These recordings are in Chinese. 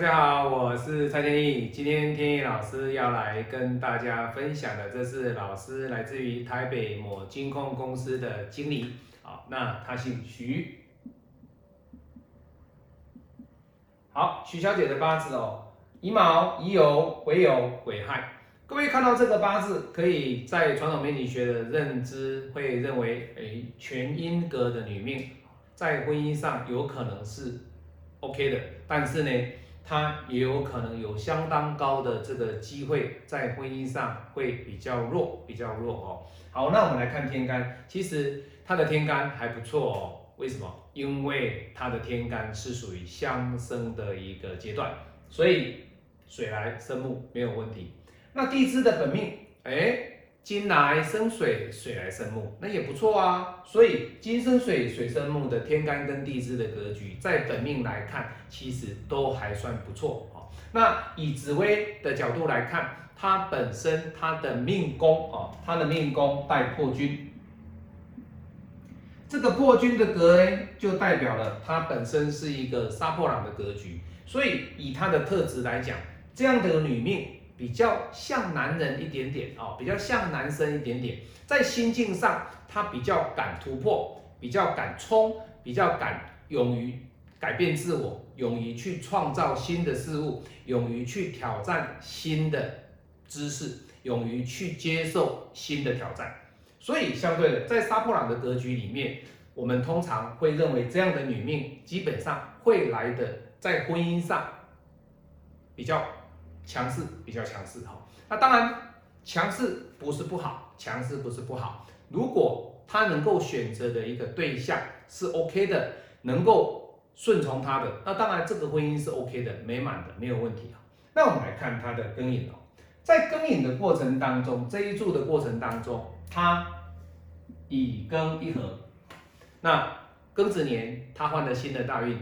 大家好，我是蔡天意。今天天意老师要来跟大家分享的，这是老师来自于台北某金控公司的经理。好，那他姓徐。好，徐小姐的八字哦，乙卯、乙酉、癸酉、癸亥。各位看到这个八字，可以在传统命理学的认知会认为，哎，全阴格的女命在婚姻上有可能是 OK 的，但是呢，他也有可能有相当高的这个机会在婚姻上会比较弱，比较弱哦。好，那我们来看天干，其实他的天干还不错哦。为什么？因为他的天干是属于相生的一个阶段，所以水来生木没有问题。那地支的本命，哎，金来生水，水来生木，那也不错啊。所以金生水，水生木的天干跟地支的格局，在本命来看，其实都还算不错哦。那以紫薇的角度来看，它本身它的命宫哦，它的命宫带破军。这个破军的格呢，就代表了它本身是一个杀破狼的格局，所以以它的特质来讲，这样的女命比较像男人一点点哦，比较像男生一点点，在心境上他比较敢突破，比较敢冲，比较敢勇于改变自我，勇于去创造新的事物，勇于去挑战新的知识，勇于去接受新的挑战。所以，相对的，在杀破狼的格局里面，我们通常会认为这样的女命基本上会来的在婚姻上比较强势，比较强势哈。那当然，强势不是不好，强势不是不好。如果他能够选择的一个对象是 OK 的，能够顺从他的，那当然这个婚姻是 OK 的，美满的，没有问题啊。那我们来看他的庚寅哦，在庚寅的过程当中，这一柱的过程当中。他乙庚一合，那庚子年他换了新的大运，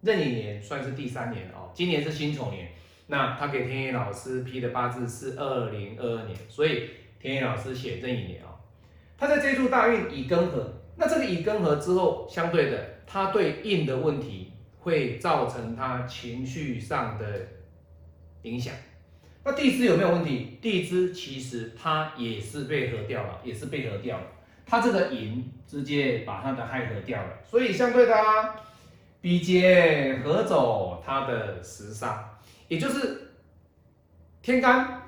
壬寅年算是第三年哦，今年是辛丑年，那他给天野老师批的八字是二零二二年，所以天野老师写这一年哦，他在这处大运乙庚合，那这个乙庚合之后，相对的他对印的问题会造成他情绪上的影响。那地支有没有问题？地支其实它也是被合掉了，也是被合掉了。它这个寅直接把它的亥合掉了，所以相对的啊，比劫合走它的食伤，也就是天干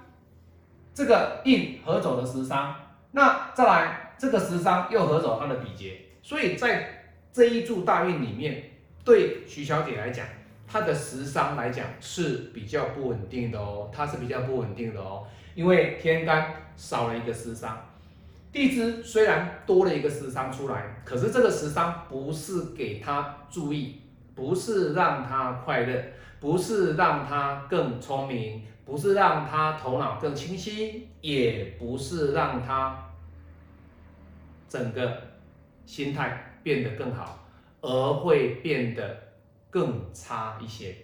这个印合走的食伤，那再来这个食伤又合走它的比劫，所以在这一柱大运里面，对徐小姐来讲。她的食伤来讲是比较不稳定的哦，它是比较不稳定的哦，因为天干少了一个食伤，地支虽然多了一个食伤出来，可是这个食伤不是给他注意，不是让他快乐，不是让他更聪明，不是让他头脑更清晰，也不是让他整个心态变得更好，而会变得。更差一些，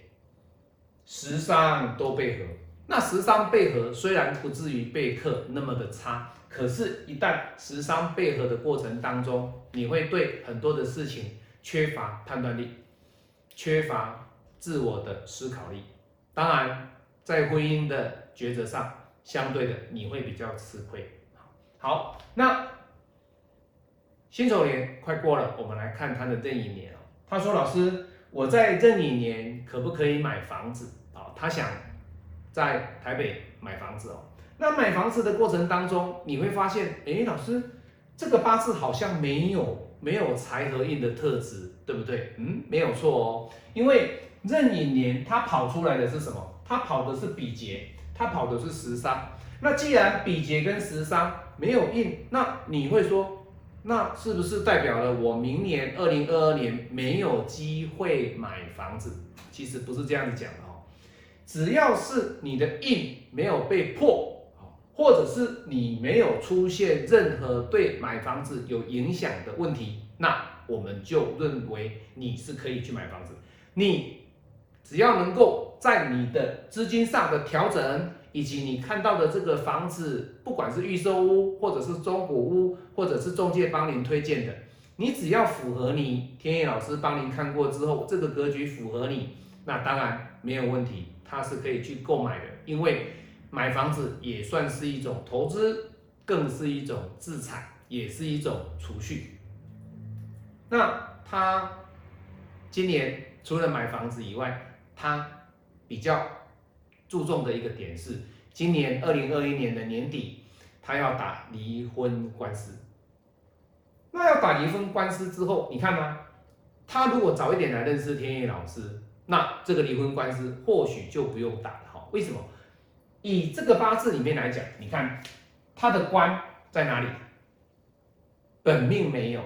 十伤都被合。那十伤被合虽然不至于被克那么的差，可是，一旦十伤被合的过程当中，你会对很多的事情缺乏判断力，缺乏自我的思考力。当然，在婚姻的抉择上，相对的你会比较吃亏。好，那辛丑年快过了，我们来看他的壬寅年哦。他说：“老师。”我在壬寅年可不可以买房子啊？他想在台北买房子哦。那买房子的过程当中，你会发现，哎，老师，这个八字好像没有没有财和印的特质，对不对？嗯，没有错哦。因为壬寅年它跑出来的是什么？它跑的是比劫，它跑的是食伤。那既然比劫跟食伤没有印，那你会说？那是不是代表了我明年二零二二年没有机会买房子？其实不是这样子讲的哦。只要是你的印没有被破，或者是你没有出现任何对买房子有影响的问题，那我们就认为你是可以去买房子。你只要能够在你的资金上的调整。以及你看到的这个房子，不管是预售屋，或者是中古屋，或者是中介帮您推荐的，你只要符合你天野老师帮您看过之后，这个格局符合你，那当然没有问题，他是可以去购买的，因为买房子也算是一种投资，更是一种资产，也是一种储蓄。那他今年除了买房子以外，他比较注重的一个点是，今年二零二一年的年底，他要打离婚官司。那要打离婚官司之后，你看吗？他如果早一点来认识天野老师，那这个离婚官司或许就不用打了哈。为什么？以这个八字里面来讲，你看他的官在哪里？本命没有，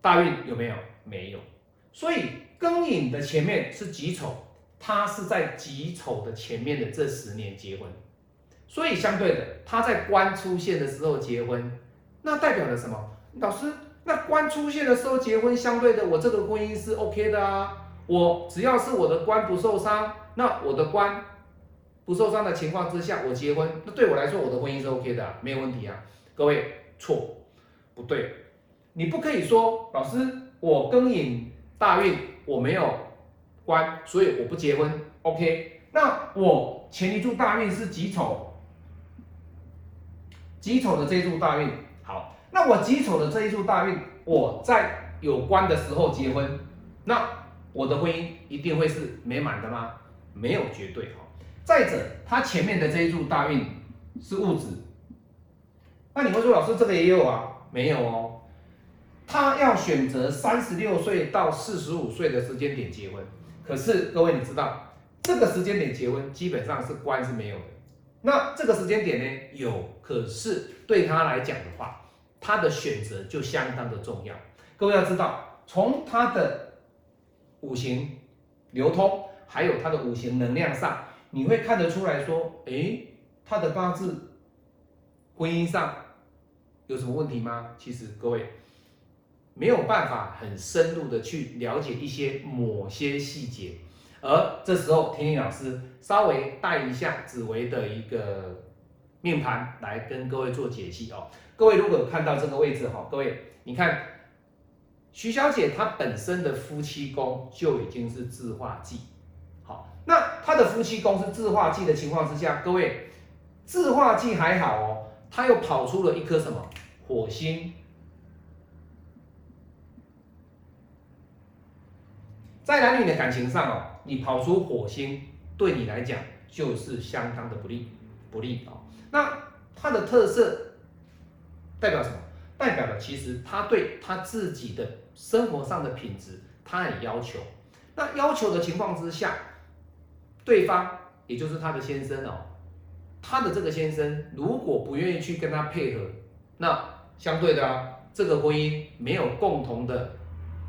大运有没有？没有。所以庚寅的前面是己丑，他是在己丑的前面的这十年结婚，所以相对的，他在官出现的时候结婚，那代表了什么？老师？那官出现的时候结婚，相对的，我这个婚姻是 OK 的啊。我只要是我的官不受伤，那我的官不受伤的情况之下，我结婚，那对我来说，我的婚姻是 OK 的，没有问题啊。各位错，不对，你不可以说老师，我庚寅大运我没有官，所以我不结婚，OK？那我前一柱大运是己丑，己丑的这一柱大运。好那我己丑的这一柱大运，我在有关的时候结婚，那我的婚姻一定会是美满的吗？没有绝对哈。再者，他前面的这一柱大运是戊子，那你会说老师这个也有啊？没有哦，他要选择三十六岁到四十五岁的时间点结婚。可是各位你知道，这个时间点结婚基本上是官是没有的。那这个时间点呢有，可是对他来讲的话。他的选择就相当的重要。各位要知道，从他的五行流通，还有他的五行能量上，你会看得出来说，诶，他的八字婚姻上有什么问题吗？其实各位没有办法很深入的去了解一些某些细节，而这时候天意老师稍微带一下紫薇的一个命盘来跟各位做解析哦。各位如果看到这个位置哈，各位你看，徐小姐她本身的夫妻宫就已经是自化忌，他的夫妻宫是自化忌的情况之下，各位自化忌还好哦，他又跑出了一颗什么火星，在男女的感情上哦，你跑出火星对你来讲就是相当的不利，不利哦。那它的特色。代表什么？代表了其实他对他自己的生活上的品质，他很要求。那要求的情况之下，对方也就是他的先生哦，他的这个先生如果不愿意去跟他配合，那相对的啊，这个婚姻没有共同的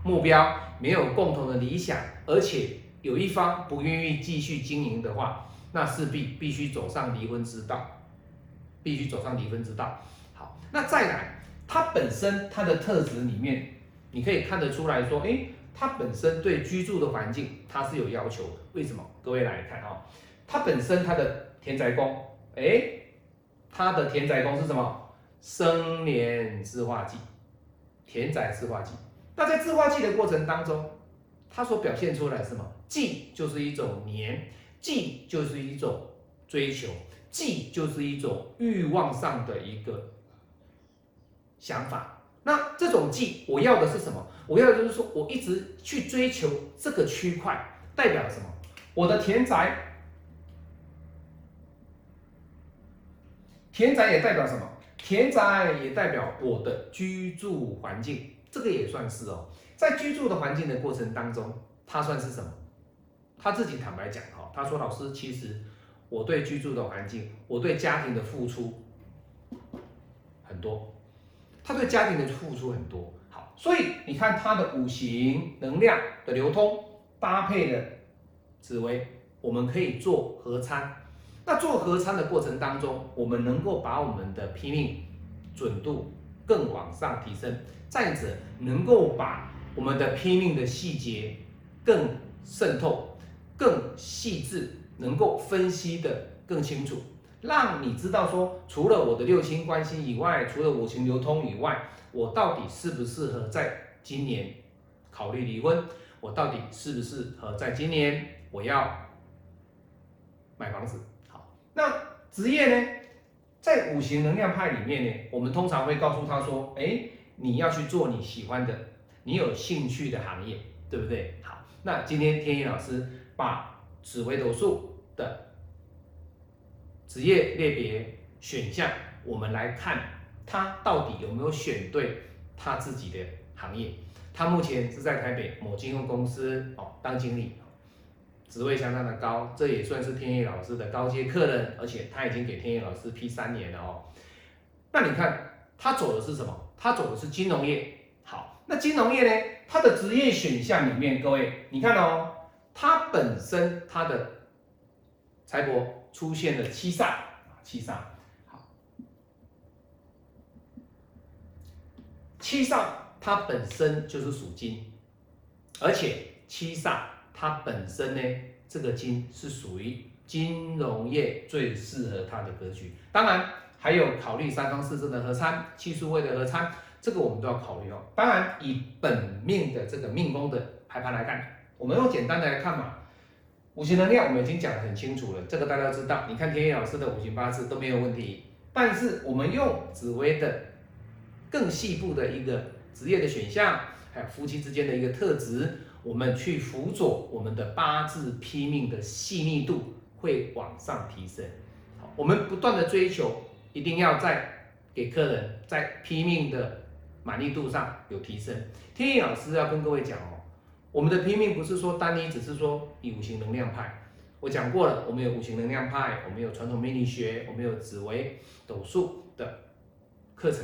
目标，没有共同的理想，而且有一方不愿意继续经营的话，那势必必须走上离婚之道，必须走上离婚之道。好那再来，他本身他的特质里面，你可以看得出来说，哎，他本身对居住的环境他是有要求的。为什么？各位来看啊，他本身他的田宅宫，哎，他的田宅宫是什么？生年制化忌，田宅制化忌。那在制化忌的过程当中，他所表现出来什么？忌就是一种年，忌就是一种追求，忌就是一种欲望上的一个。想法，那这种忌我要的是什么？我要的就是说我一直去追求这个区块，代表什么？我的田宅，田宅也代表什么？田宅也代表我的居住环境，这个也算是哦。在居住的环境的过程当中，他算是什么？他自己坦白讲哈，他说：“老师，其实我对居住的环境，我对家庭的付出很多。”他对家庭的付出很多，好，所以你看他的五行能量的流通搭配的紫薇，我们可以做合参。那做合参的过程当中，我们能够把我们的拼命准度更往上提升，再者能够把我们的拼命的细节更渗透、更细致，能够分析的更清楚。让你知道说，除了我的六亲关系以外，除了五行流通以外，我到底适不适合在今年考虑离婚？我到底适不适合在今年我要买房子？好，那职业呢，在五行能量派里面呢，我们通常会告诉他说，哎，你要去做你喜欢的、你有兴趣的行业，对不对？好，那今天天一老师把紫微斗数的职业类别选项，我们来看他到底有没有选对他自己的行业。他目前是在台北某金融公司哦当经理，职位相当的高，这也算是天野老师的高阶客人，而且他已经给天野老师批三年了哦。那你看他走的是什么？他走的是金融业。好，那金融业呢？他的职业选项里面，各位你看哦，他本身他的财帛出现了七煞七煞，好，七煞。它本身就是属金，而且七煞它本身呢，这个金是属于金融业最适合它的格局。当然还有考虑三方四正的合参、七数位的合参，这个我们都要考虑哦。当然以本命的这个命宫的排盘来看，我们用简单的来看嘛，五行能量我们已经讲得很清楚了，这个大家知道。你看天野老师的五行八字都没有问题，但是我们用紫薇的更细部的一个。职业的选项，还有夫妻之间的一个特质，我们去辅佐我们的八字批命的细腻度会往上提升。好，我们不断的追求，一定要在给客人在批命的满意度上有提升。天意老师要跟各位讲哦，我们的拼命不是说单一，只是说以五行能量派。我讲过了，我们有五行能量派，我们有传统命理学，我们有紫微斗数的课程。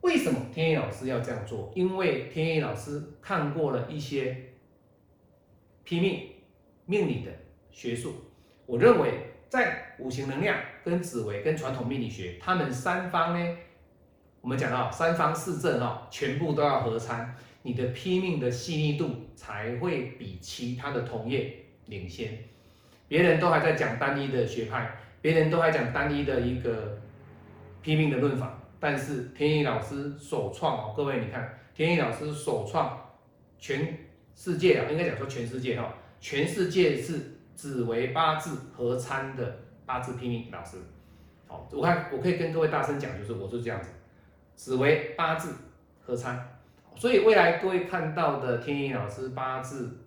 为什么天意老师要这样做？因为天意老师看过了一些拼命命理的学术，我认为在五行能量、跟紫微、跟传统命理学，他们三方呢，我们讲到三方四正哦，全部都要合参，你的拼命的细腻度才会比其他的同业领先。别人都还在讲单一的学派，别人都还讲单一的一个拼命的论法。但是天意老师首创哦，各位你看，天意老师首创全世界啊，应该讲说全世界哈，全世界是只为八字合参的八字拼命老师。好，我看我可以跟各位大声讲，就是我是这样子，只为八字合参。所以未来各位看到的天意老师八字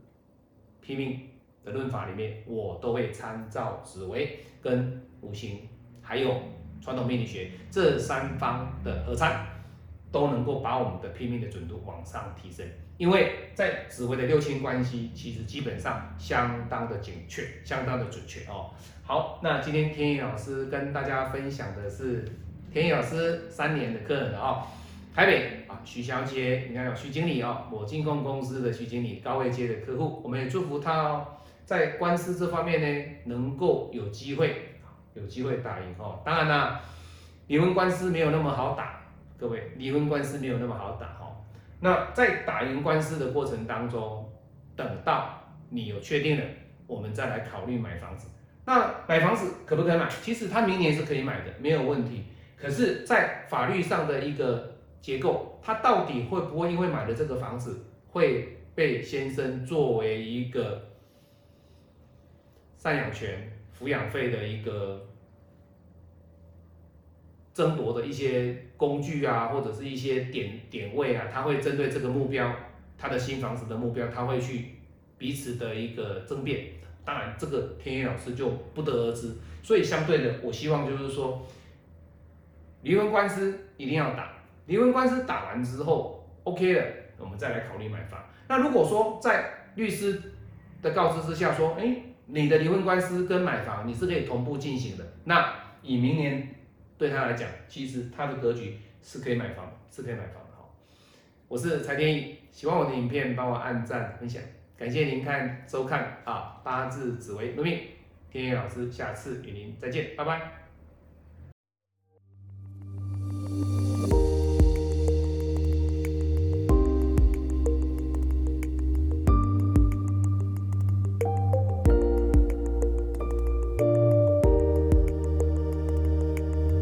拼命的论法里面，我都会参照紫微跟五行，还有。传统命理学这三方的合参，都能够把我们的拼命的准度往上提升，因为在紫微的六亲关系，其实基本上相当的准确，相当的准确哦。好，那今天天意老师跟大家分享的是天意老师三年的课程哦。台北啊，徐小姐，你看有徐经理哦，我金控公司的徐经理，高位阶的客户，我们也祝福他哦，在官司这方面呢，能够有机会。有机会打赢哦，当然啦，离婚官司没有那么好打，各位，离婚官司没有那么好打哈。那在打赢官司的过程当中，等到你有确定了，我们再来考虑买房子。那买房子可不可以买？其实他明年是可以买的，没有问题。可是，在法律上的一个结构，他到底会不会因为买了这个房子，会被先生作为一个赡养权？抚养费的一个争夺的一些工具啊，或者是一些点点位啊，他会针对这个目标，他的新房子的目标，他会去彼此的一个争辩。当然，这个天野老师就不得而知。所以，相对的，我希望就是说，离婚官司一定要打。离婚官司打完之后，OK 了，我们再来考虑买房。那如果说在律师的告知之下说，哎。你的离婚官司跟买房你是可以同步进行的。那以明年对他来讲，其实他的格局是可以买房，是可以买房的哈。我是柴天意，喜欢我的影片帮我按赞分享，感谢您看收看啊八字紫薇论命，天意老师下次与您再见，拜拜。